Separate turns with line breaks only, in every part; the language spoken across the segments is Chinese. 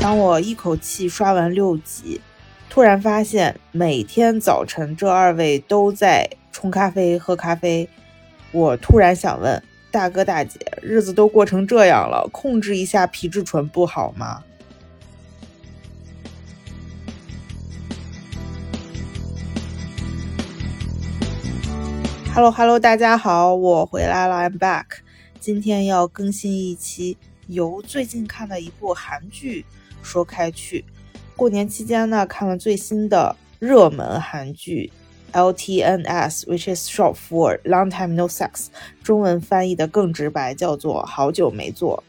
当我一口气刷完六集，突然发现每天早晨这二位都在冲咖啡、喝咖啡。我突然想问大哥大姐，日子都过成这样了，控制一下皮质醇不好吗？Hello Hello，大家好，我回来了，I'm back。今天要更新一期由最近看的一部韩剧说开去。过年期间呢，看了最新的热门韩剧 LTNS，which is short for Long Time No Sex，中文翻译的更直白，叫做好久没做。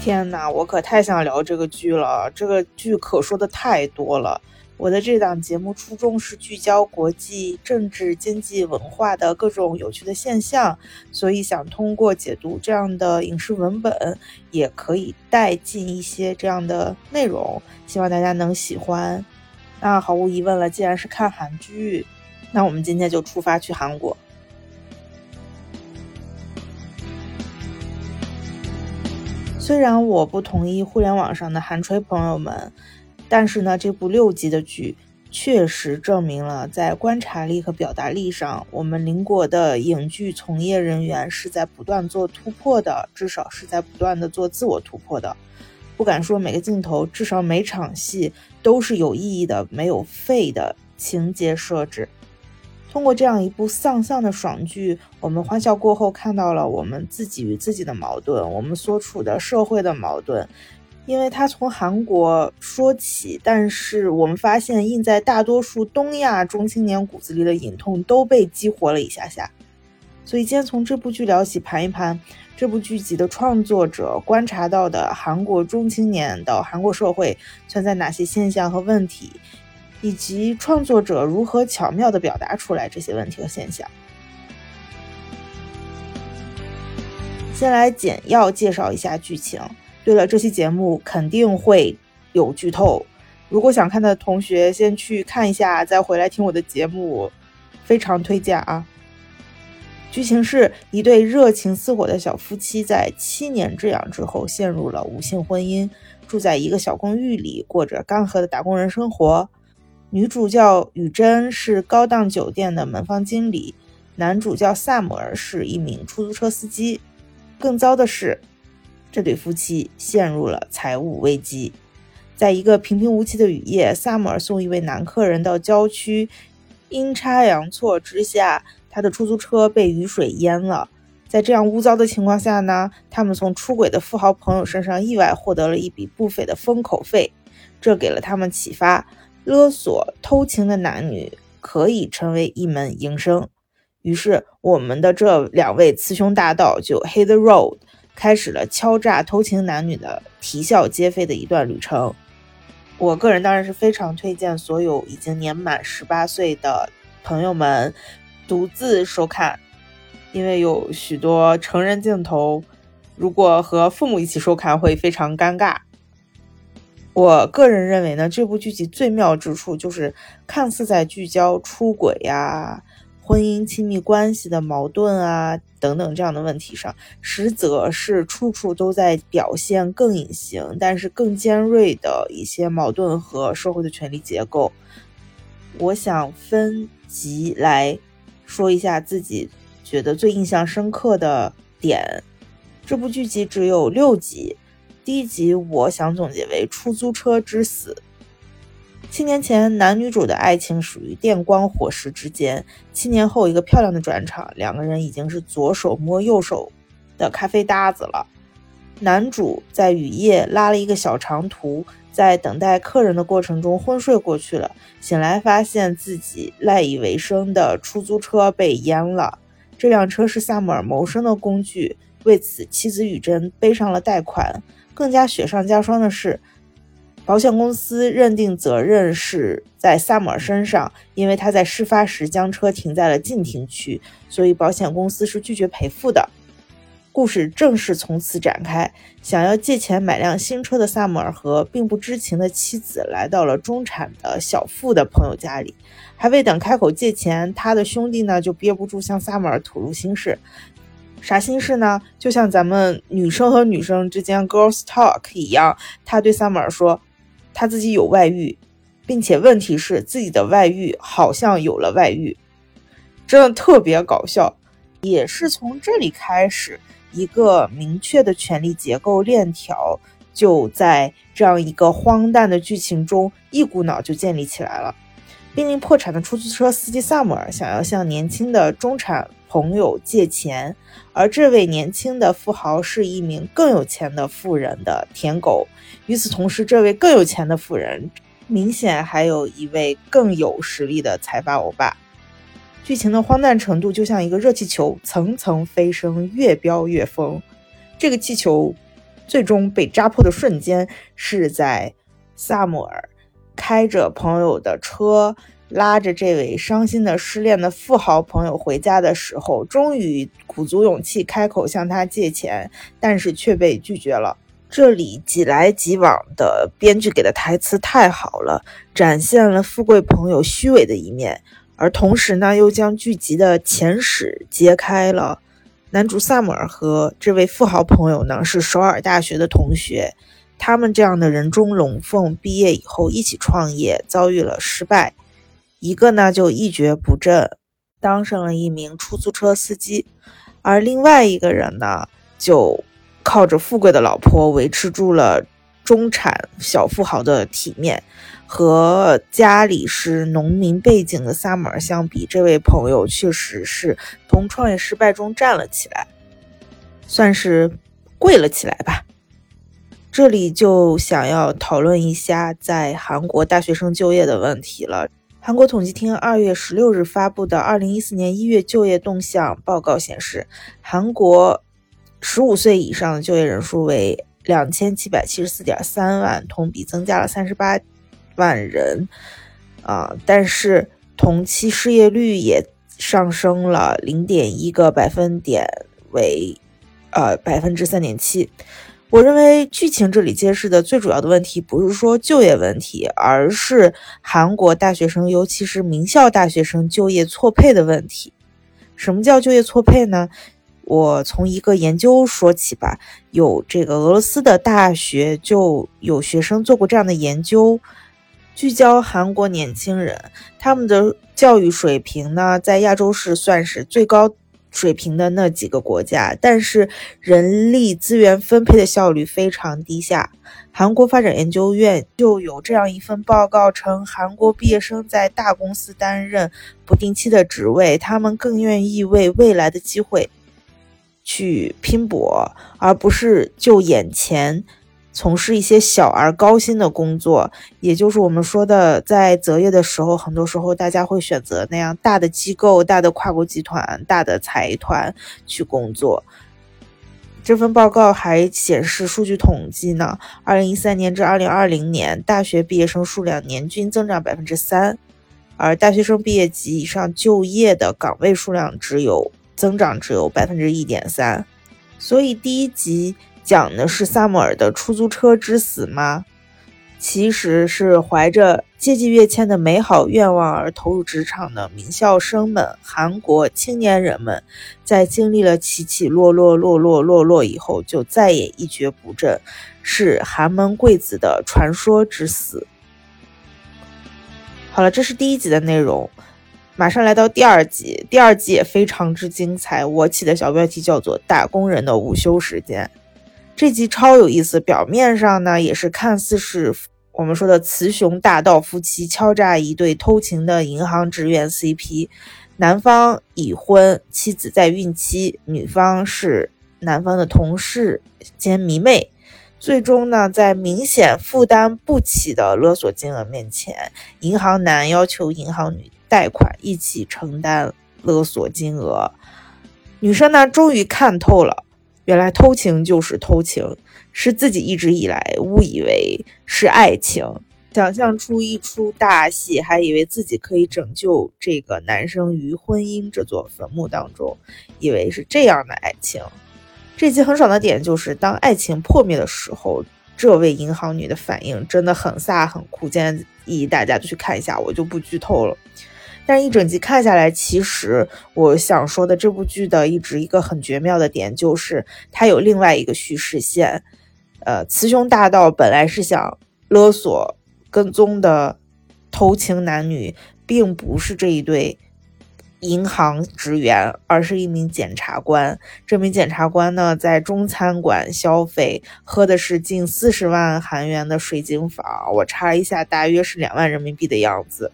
天哪，我可太想聊这个剧了，这个剧可说的太多了。我的这档节目初衷是聚焦国际政治、经济、文化的各种有趣的现象，所以想通过解读这样的影视文本，也可以带进一些这样的内容，希望大家能喜欢。那毫无疑问了，既然是看韩剧，那我们今天就出发去韩国。虽然我不同意互联网上的韩吹朋友们。但是呢，这部六集的剧确实证明了，在观察力和表达力上，我们邻国的影剧从业人员是在不断做突破的，至少是在不断的做自我突破的。不敢说每个镜头，至少每场戏都是有意义的，没有废的情节设置。通过这样一部丧丧的爽剧，我们欢笑过后看到了我们自己与自己的矛盾，我们所处的社会的矛盾。因为他从韩国说起，但是我们发现印在大多数东亚中青年骨子里的隐痛都被激活了一下下。所以今天从这部剧聊起，盘一盘这部剧集的创作者观察到的韩国中青年的韩国社会存在哪些现象和问题，以及创作者如何巧妙地表达出来这些问题和现象。先来简要介绍一下剧情。对了，这期节目肯定会有剧透，如果想看的同学先去看一下，再回来听我的节目，非常推荐啊！剧情是一对热情似火的小夫妻在七年之痒之后陷入了无性婚姻，住在一个小公寓里，过着干涸的打工人生活。女主叫雨珍，是高档酒店的门房经理；男主叫萨姆尔，是一名出租车司机。更糟的是。这对夫妻陷入了财务危机。在一个平平无奇的雨夜，萨姆尔送一位男客人到郊区，阴差阳错之下，他的出租车被雨水淹了。在这样污糟的情况下呢，他们从出轨的富豪朋友身上意外获得了一笔不菲的封口费，这给了他们启发：勒索、偷情的男女可以成为一门营生。于是，我们的这两位雌雄大盗就 hit the road。开始了敲诈偷情男女的啼笑皆非的一段旅程。我个人当然是非常推荐所有已经年满十八岁的朋友们独自收看，因为有许多成人镜头，如果和父母一起收看会非常尴尬。我个人认为呢，这部剧集最妙之处就是看似在聚焦出轨呀。婚姻亲密关系的矛盾啊，等等这样的问题上，实则是处处都在表现更隐形，但是更尖锐的一些矛盾和社会的权力结构。我想分集来说一下自己觉得最印象深刻的点。这部剧集只有六集，第一集我想总结为出租车之死。七年前，男女主的爱情属于电光火石之间。七年后，一个漂亮的转场，两个人已经是左手摸右手的咖啡搭子了。男主在雨夜拉了一个小长途，在等待客人的过程中昏睡过去了。醒来发现自己赖以为生的出租车被淹了。这辆车是萨姆尔谋生的工具，为此妻子雨珍背上了贷款。更加雪上加霜的是。保险公司认定责任是在萨姆尔身上，因为他在事发时将车停在了禁停区，所以保险公司是拒绝赔付的。故事正式从此展开。想要借钱买辆新车的萨姆尔和并不知情的妻子来到了中产的小富的朋友家里，还未等开口借钱，他的兄弟呢就憋不住向萨姆尔吐露心事。啥心事呢？就像咱们女生和女生之间 girls talk 一样，他对萨姆尔说，他自己有外遇，并且问题是自己的外遇好像有了外遇，真的特别搞笑。也是从这里开始，一个明确的权力结构链条就在这样一个荒诞的剧情中一股脑就建立起来了。濒临破产的出租车司机萨姆尔想要向年轻的中产朋友借钱，而这位年轻的富豪是一名更有钱的富人的舔狗。与此同时，这位更有钱的富人明显还有一位更有实力的财阀欧巴。剧情的荒诞程度就像一个热气球，层层飞升，越飙越疯。这个气球最终被扎破的瞬间，是在萨姆尔开着朋友的车，拉着这位伤心的失恋的富豪朋友回家的时候，终于鼓足勇气开口向他借钱，但是却被拒绝了。这里几来几往的编剧给的台词太好了，展现了富贵朋友虚伪的一面。而同时呢，又将剧集的前史揭开了。男主萨姆尔和这位富豪朋友呢是首尔大学的同学，他们这样的人中龙凤，毕业以后一起创业，遭遇了失败。一个呢就一蹶不振，当上了一名出租车司机，而另外一个人呢就靠着富贵的老婆维持住了中产小富豪的体面。和家里是农民背景的萨姆尔相比，这位朋友确实是从创业失败中站了起来，算是跪了起来吧。这里就想要讨论一下在韩国大学生就业的问题了。韩国统计厅二月十六日发布的二零一四年一月就业动向报告显示，韩国十五岁以上的就业人数为两千七百七十四点三万，同比增加了三十八。万人啊，但是同期失业率也上升了零点一个百分点，为呃百分之三点七。我认为剧情这里揭示的最主要的问题不是说就业问题，而是韩国大学生，尤其是名校大学生就业错配的问题。什么叫就业错配呢？我从一个研究说起吧，有这个俄罗斯的大学就有学生做过这样的研究。聚焦韩国年轻人，他们的教育水平呢，在亚洲是算是最高水平的那几个国家，但是人力资源分配的效率非常低下。韩国发展研究院就有这样一份报告称，韩国毕业生在大公司担任不定期的职位，他们更愿意为未来的机会去拼搏，而不是就眼前。从事一些小而高薪的工作，也就是我们说的，在择业的时候，很多时候大家会选择那样大的机构、大的跨国集团、大的财团去工作。这份报告还显示，数据统计呢，二零一三年至二零二零年，大学毕业生数量年均增长百分之三，而大学生毕业及以上就业的岗位数量只有增长只有百分之一点三。所以第一集。讲的是萨姆尔的出租车之死吗？其实是怀着阶级跃迁的美好愿望而投入职场的名校生们，韩国青年人们，在经历了起起落落、落落落落以后，就再也一蹶不振，是寒门贵子的传说之死。好了，这是第一集的内容，马上来到第二集，第二集也非常之精彩。我起的小标题叫做《打工人的午休时间》。这集超有意思，表面上呢也是看似是我们说的雌雄大盗夫妻敲诈一对偷情的银行职员 CP，男方已婚，妻子在孕期，女方是男方的同事兼迷妹，最终呢在明显负担不起的勒索金额面前，银行男要求银行女贷款一起承担勒索金额，女生呢终于看透了。原来偷情就是偷情，是自己一直以来误以为是爱情，想象出一出大戏，还以为自己可以拯救这个男生于婚姻这座坟墓当中，以为是这样的爱情。这集很爽的点就是，当爱情破灭的时候，这位银行女的反应真的很飒很酷，建议大家去看一下，我就不剧透了。但，一整集看下来，其实我想说的这部剧的一直一个很绝妙的点，就是它有另外一个叙事线。呃，雌雄大盗本来是想勒索、跟踪的偷情男女，并不是这一对。银行职员，而是一名检察官。这名检察官呢，在中餐馆消费，喝的是近四十万韩元的水晶坊。我查了一下，大约是两万人民币的样子。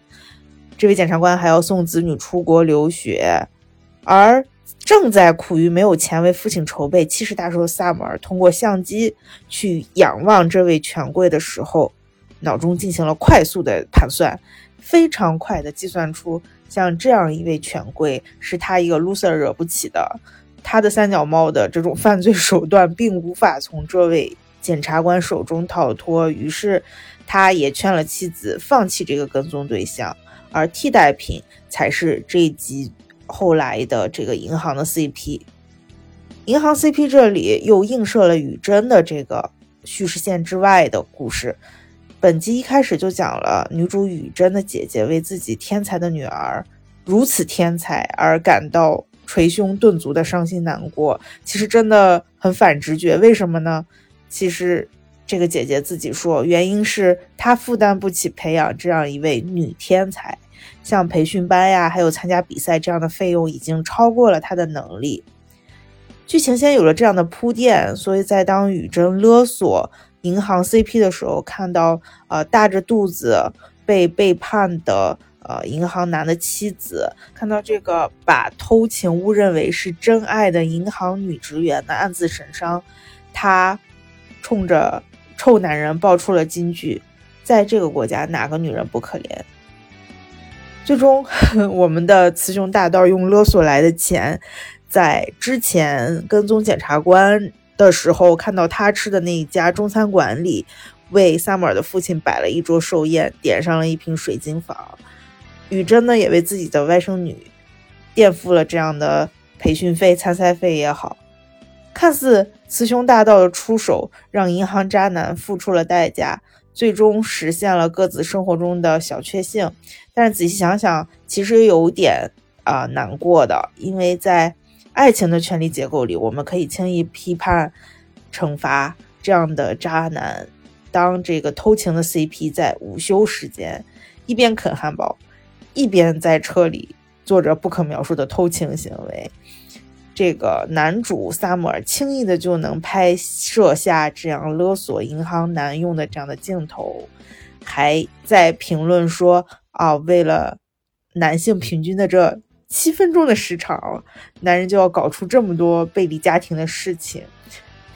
这位检察官还要送子女出国留学，而正在苦于没有钱为父亲筹备七十大寿的萨姆尔，通过相机去仰望这位权贵的时候，脑中进行了快速的盘算，非常快的计算出。像这样一位权贵，是他一个 loser 惹不起的。他的三脚猫的这种犯罪手段，并无法从这位检察官手中逃脱。于是，他也劝了妻子放弃这个跟踪对象，而替代品才是这一集后来的这个银行的 CP。银行 CP 这里又映射了雨真的这个叙事线之外的故事。本集一开始就讲了女主雨真的姐姐为自己天才的女儿如此天才而感到捶胸顿足的伤心难过，其实真的很反直觉。为什么呢？其实这个姐姐自己说，原因是她负担不起培养这样一位女天才，像培训班呀，还有参加比赛这样的费用已经超过了她的能力。剧情先有了这样的铺垫，所以在当雨真勒索。银行 CP 的时候，看到呃大着肚子被背叛的呃银行男的妻子，看到这个把偷情误认为是真爱的银行女职员的暗自神伤，他冲着臭男人爆出了金句：在这个国家，哪个女人不可怜？最终，我们的雌雄大盗用勒索来的钱，在之前跟踪检察官。的时候，看到他吃的那一家中餐馆里，为萨姆尔的父亲摆了一桌寿宴，点上了一瓶水晶坊。雨珍呢，也为自己的外甥女垫付了这样的培训费、参赛费也好。看似雌雄大盗的出手，让银行渣男付出了代价，最终实现了各自生活中的小确幸。但是仔细想想，其实有点啊难过的，因为在。爱情的权力结构里，我们可以轻易批判、惩罚这样的渣男。当这个偷情的 CP 在午休时间一边啃汉堡，一边在车里做着不可描述的偷情行为，这个男主萨姆尔轻易的就能拍摄下这样勒索银行男用的这样的镜头，还在评论说啊，为了男性平均的这。七分钟的时长，男人就要搞出这么多背离家庭的事情，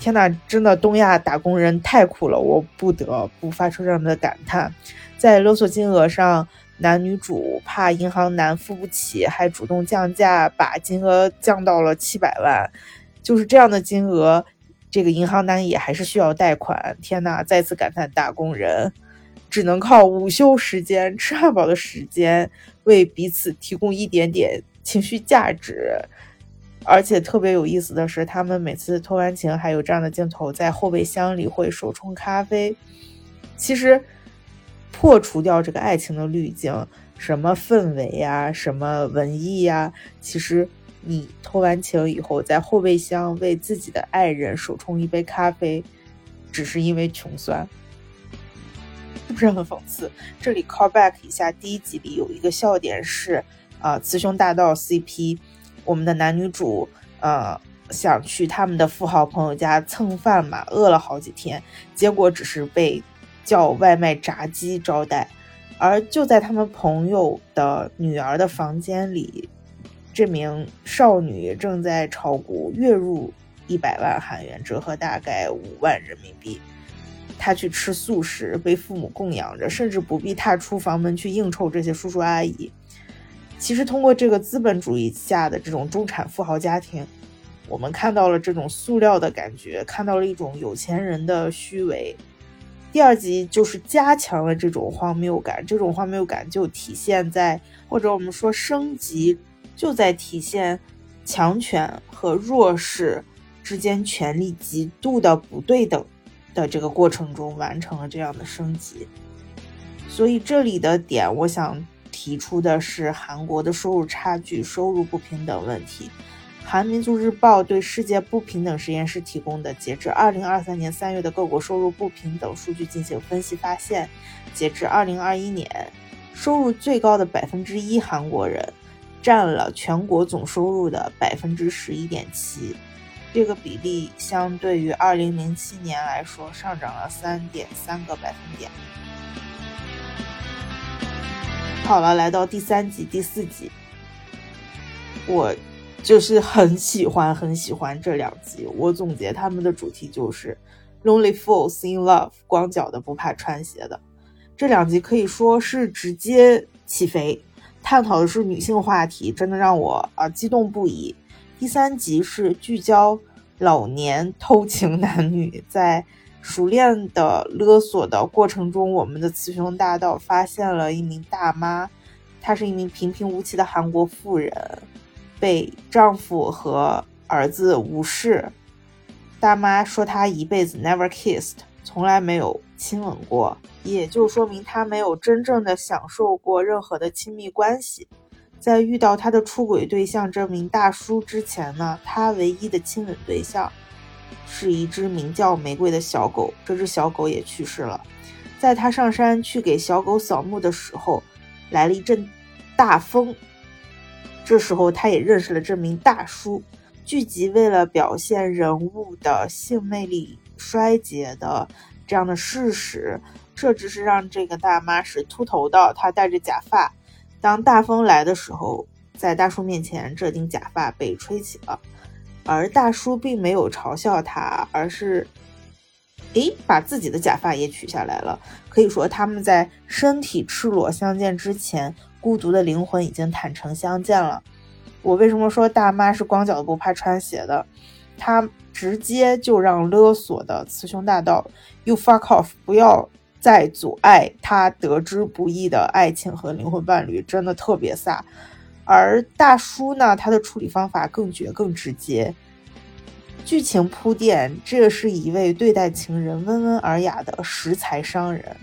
天哪，真的东亚打工人太苦了，我不得不发出这样的感叹。在勒索金额上，男女主怕银行男付不起，还主动降价，把金额降到了七百万。就是这样的金额，这个银行男也还是需要贷款。天哪，再次感叹打工人只能靠午休时间、吃汉堡的时间。为彼此提供一点点情绪价值，而且特别有意思的是，他们每次偷完情还有这样的镜头，在后备箱里会手冲咖啡。其实，破除掉这个爱情的滤镜，什么氛围呀，什么文艺呀，其实你偷完情以后，在后备箱为自己的爱人手冲一杯咖啡，只是因为穷酸。是 不是很讽刺？这里 call back 一下，第一集里有一个笑点是，啊，雌雄大盗 CP，我们的男女主，呃，想去他们的富豪朋友家蹭饭嘛，饿了好几天，结果只是被叫外卖炸鸡招待，而就在他们朋友的女儿的房间里，这名少女正在炒股，月入一百万韩元，折合大概五万人民币。她去吃素食，被父母供养着，甚至不必踏出房门去应酬这些叔叔阿姨。其实，通过这个资本主义下的这种中产富豪家庭，我们看到了这种塑料的感觉，看到了一种有钱人的虚伪。第二集就是加强了这种荒谬感，这种荒谬感就体现在，或者我们说升级，就在体现强权和弱势之间权力极度的不对等。的这个过程中完成了这样的升级，所以这里的点，我想提出的是韩国的收入差距、收入不平等问题。韩民族日报对世界不平等实验室提供的截至二零二三年三月的各国收入不平等数据进行分析，发现，截至二零二一年，收入最高的百分之一韩国人占了全国总收入的百分之十一点七，这个比例相对于二零零七年来说上涨了三点三个百分点。好了，来到第三集、第四集，我。就是很喜欢很喜欢这两集，我总结他们的主题就是 Lonely Fools in Love，光脚的不怕穿鞋的。这两集可以说是直接起飞，探讨的是女性话题，真的让我啊激动不已。第三集是聚焦老年偷情男女，在熟练的勒索的过程中，我们的雌雄大盗发现了一名大妈，她是一名平平无奇的韩国妇人。被丈夫和儿子无视，大妈说她一辈子 never kissed，从来没有亲吻过，也就说明她没有真正的享受过任何的亲密关系。在遇到她的出轨对象这名大叔之前呢，她唯一的亲吻对象是一只名叫玫瑰的小狗，这只小狗也去世了。在她上山去给小狗扫墓的时候，来了一阵大风。这时候，他也认识了这名大叔。剧集为了表现人物的性魅力衰竭的这样的事实，设置是让这个大妈是秃头的，她戴着假发。当大风来的时候，在大叔面前，这顶假发被吹起了，而大叔并没有嘲笑她，而是，诶，把自己的假发也取下来了。可以说，他们在身体赤裸相见之前。孤独的灵魂已经坦诚相见了。我为什么说大妈是光脚的不怕穿鞋的？她直接就让勒索的雌雄大盗 “you fuck off”，不要再阻碍他得之不易的爱情和灵魂伴侣，真的特别飒。而大叔呢，他的处理方法更绝更直接。剧情铺垫，这是一位对待情人温文尔雅的识财商人。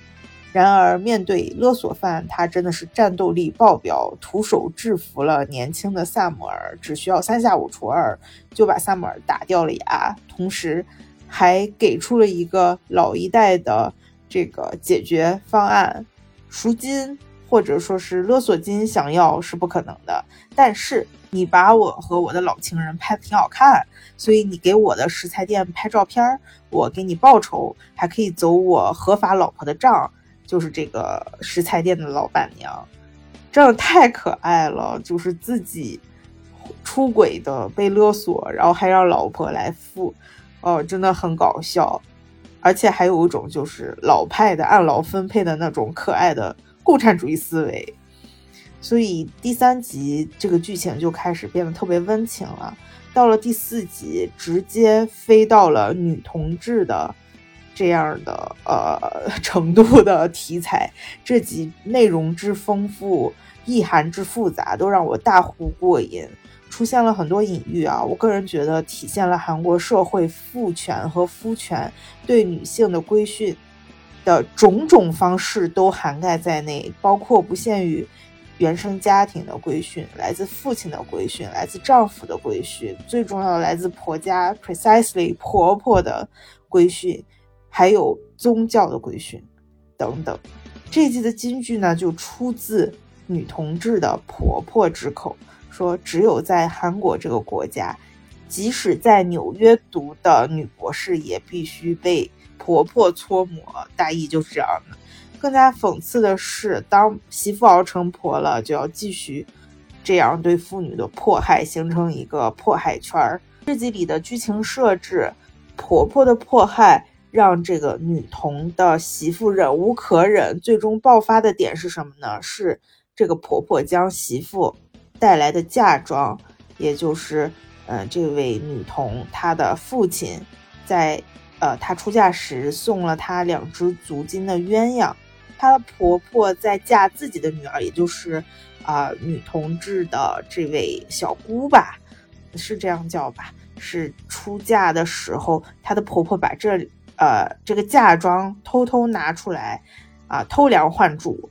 然而，面对勒索犯，他真的是战斗力爆表，徒手制服了年轻的萨姆尔，只需要三下五除二就把萨姆尔打掉了牙，同时还给出了一个老一代的这个解决方案：赎金或者说是勒索金，想要是不可能的。但是你把我和我的老情人拍的挺好看，所以你给我的食材店拍照片，我给你报酬，还可以走我合法老婆的账。就是这个食材店的老板娘，真的太可爱了。就是自己出轨的被勒索，然后还让老婆来付，哦，真的很搞笑。而且还有一种就是老派的按劳分配的那种可爱的共产主义思维。所以第三集这个剧情就开始变得特别温情了。到了第四集，直接飞到了女同志的。这样的呃 程度的题材，这集内容之丰富，意涵之复杂，都让我大呼过瘾。出现了很多隐喻啊，我个人觉得体现了韩国社会父权和夫权对女性的规训的种种方式都涵盖在内，包括不限于原生家庭的规训，来自父亲的规训，来自丈夫的规训，最重要的来自婆家，precisely 婆婆的规训。还有宗教的规训等等，这一季的金句呢，就出自女同志的婆婆之口，说只有在韩国这个国家，即使在纽约读的女博士，也必须被婆婆搓磨。大意就是这样的。更加讽刺的是，当媳妇熬成婆了，就要继续这样对妇女的迫害，形成一个迫害圈儿。这集里的剧情设置，婆婆的迫害。让这个女童的媳妇忍无可忍，最终爆发的点是什么呢？是这个婆婆将媳妇带来的嫁妆，也就是，嗯，这位女童她的父亲，在呃她出嫁时送了她两只足金的鸳鸯，她的婆婆在嫁自己的女儿，也就是啊女同志的这位小姑吧，是这样叫吧？是出嫁的时候，她的婆婆把这。呃，这个嫁妆偷偷拿出来，啊，偷梁换柱，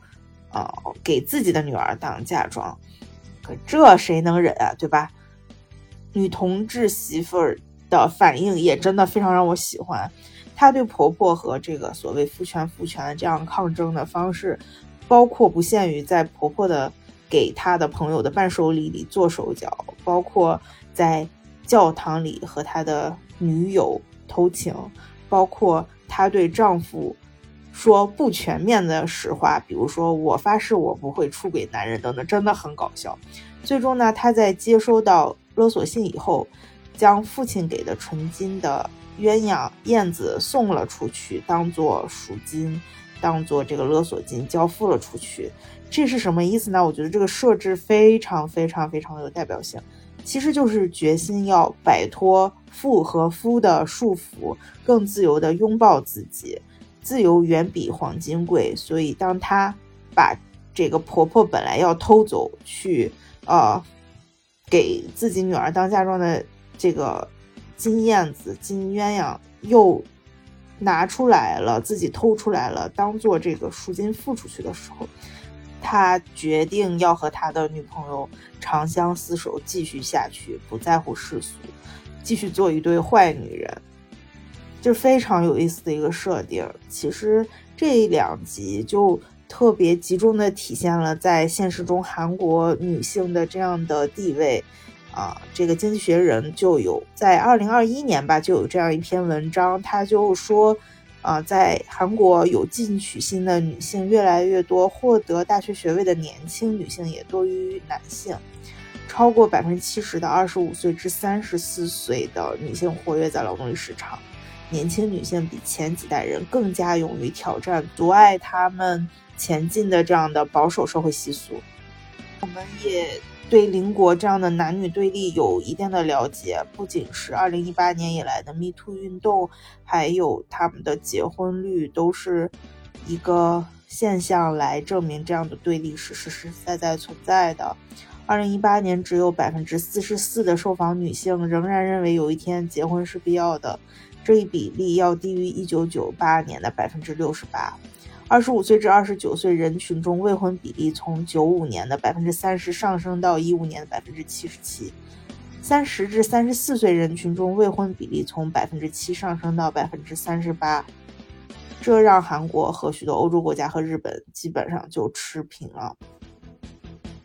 啊，给自己的女儿当嫁妆，可这谁能忍啊，对吧？女同志媳妇儿的反应也真的非常让我喜欢，她对婆婆和这个所谓父权父权这样抗争的方式，包括不限于在婆婆的给她的朋友的伴手礼里做手脚，包括在教堂里和她的女友偷情，包括她对丈夫。说不全面的实话，比如说我发誓我不会出轨男人等等，真的很搞笑。最终呢，她在接收到勒索信以后，将父亲给的纯金的鸳鸯燕子送了出去，当做赎金，当做这个勒索金交付了出去。这是什么意思呢？我觉得这个设置非常非常非常有代表性，其实就是决心要摆脱父和夫的束缚，更自由的拥抱自己。自由远比黄金贵，所以当她把这个婆婆本来要偷走去，呃，给自己女儿当嫁妆的这个金燕子、金鸳鸯又拿出来了，自己偷出来了，当做这个赎金付出去的时候，他决定要和他的女朋友长相厮守，继续下去，不在乎世俗，继续做一对坏女人。就非常有意思的一个设定，其实这两集就特别集中的体现了在现实中韩国女性的这样的地位啊。这个《经济学人》就有在二零二一年吧，就有这样一篇文章，他就说啊，在韩国有进取心的女性越来越多，获得大学学位的年轻女性也多于男性，超过百分之七十的二十五岁至三十四岁的女性活跃在劳动力市场。年轻女性比前几代人更加勇于挑战阻碍他们前进的这样的保守社会习俗。我们也对邻国这样的男女对立有一定的了解，不仅是2018年以来的 Me Too 运动，还有他们的结婚率都是一个现象来证明这样的对立是实实在在存在的。2018年只有百分之四十四的受访女性仍然认为有一天结婚是必要的。这一比例要低于1998年的百分之六十八。二十五岁至二十九岁人群中未婚比例从九五年的百分之三十上升到一五年的百分之七十七。三十至三十四岁人群中未婚比例从百分之七上升到百分之三十八。这让韩国和许多欧洲国家和日本基本上就持平了。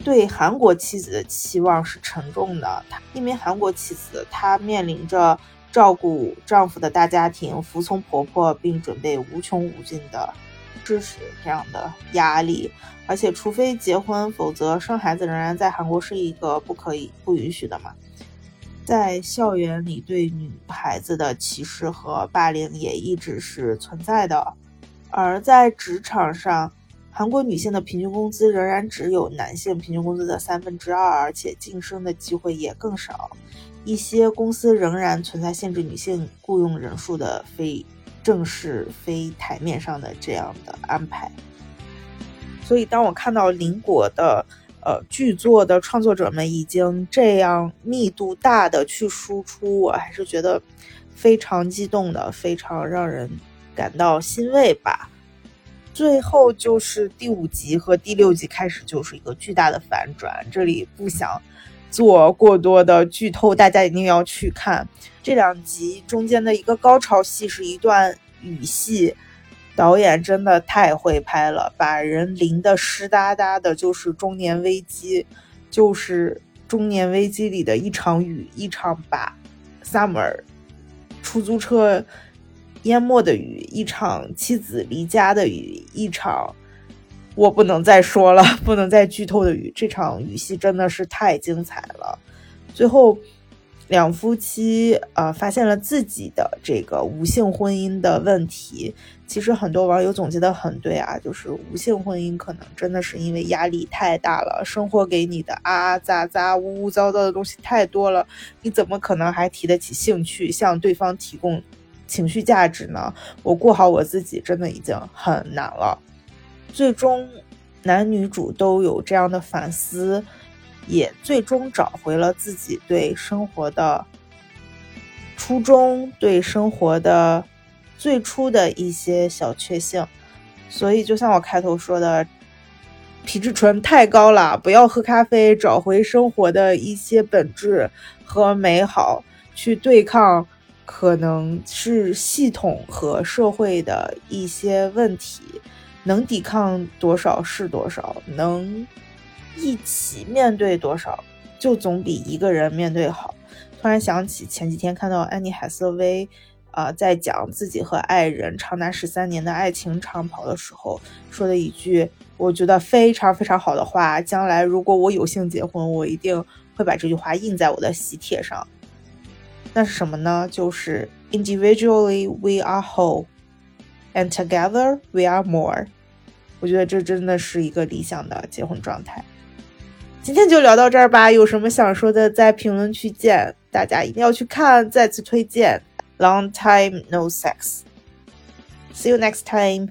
对韩国妻子的期望是沉重的，一名韩国妻子她面临着。照顾丈夫的大家庭，服从婆婆，并准备无穷无尽的支持这样的压力，而且除非结婚，否则生孩子仍然在韩国是一个不可以、不允许的嘛。在校园里，对女孩子的歧视和霸凌也一直是存在的，而在职场上，韩国女性的平均工资仍然只有男性平均工资的三分之二，而且晋升的机会也更少。一些公司仍然存在限制女性雇佣人数的非正式、非台面上的这样的安排。所以，当我看到邻国的呃剧作的创作者们已经这样密度大的去输出，我还是觉得非常激动的，非常让人感到欣慰吧。最后就是第五集和第六集开始就是一个巨大的反转，这里不想。做过多的剧透，大家一定要去看这两集中间的一个高潮戏，是一段雨戏，导演真的太会拍了，把人淋得湿哒哒的，就是中年危机，就是中年危机里的一场雨，一场把 summer 出租车淹没的雨，一场妻子离家的雨，一场。我不能再说了，不能再剧透的雨，这场雨戏真的是太精彩了。最后，两夫妻啊发现了自己的这个无性婚姻的问题。其实很多网友总结的很对啊，就是无性婚姻可能真的是因为压力太大了，生活给你的啊啊杂杂污污糟糟的东西太多了，你怎么可能还提得起兴趣向对方提供情绪价值呢？我过好我自己真的已经很难了。最终，男女主都有这样的反思，也最终找回了自己对生活的初衷，对生活的最初的一些小确幸。所以，就像我开头说的，皮质醇太高了，不要喝咖啡，找回生活的一些本质和美好，去对抗可能是系统和社会的一些问题，能抵抗多少是多少，能一起面对多少，就总比一个人面对好。突然想起前几天看到安妮海瑟薇。啊，在讲自己和爱人长达十三年的爱情长跑的时候，说的一句我觉得非常非常好的话。将来如果我有幸结婚，我一定会把这句话印在我的喜帖上。那是什么呢？就是 Individually we are whole, and together we are more。我觉得这真的是一个理想的结婚状态。今天就聊到这儿吧，有什么想说的，在评论区见。大家一定要去看，再次推荐。Long time no sex. See you next time.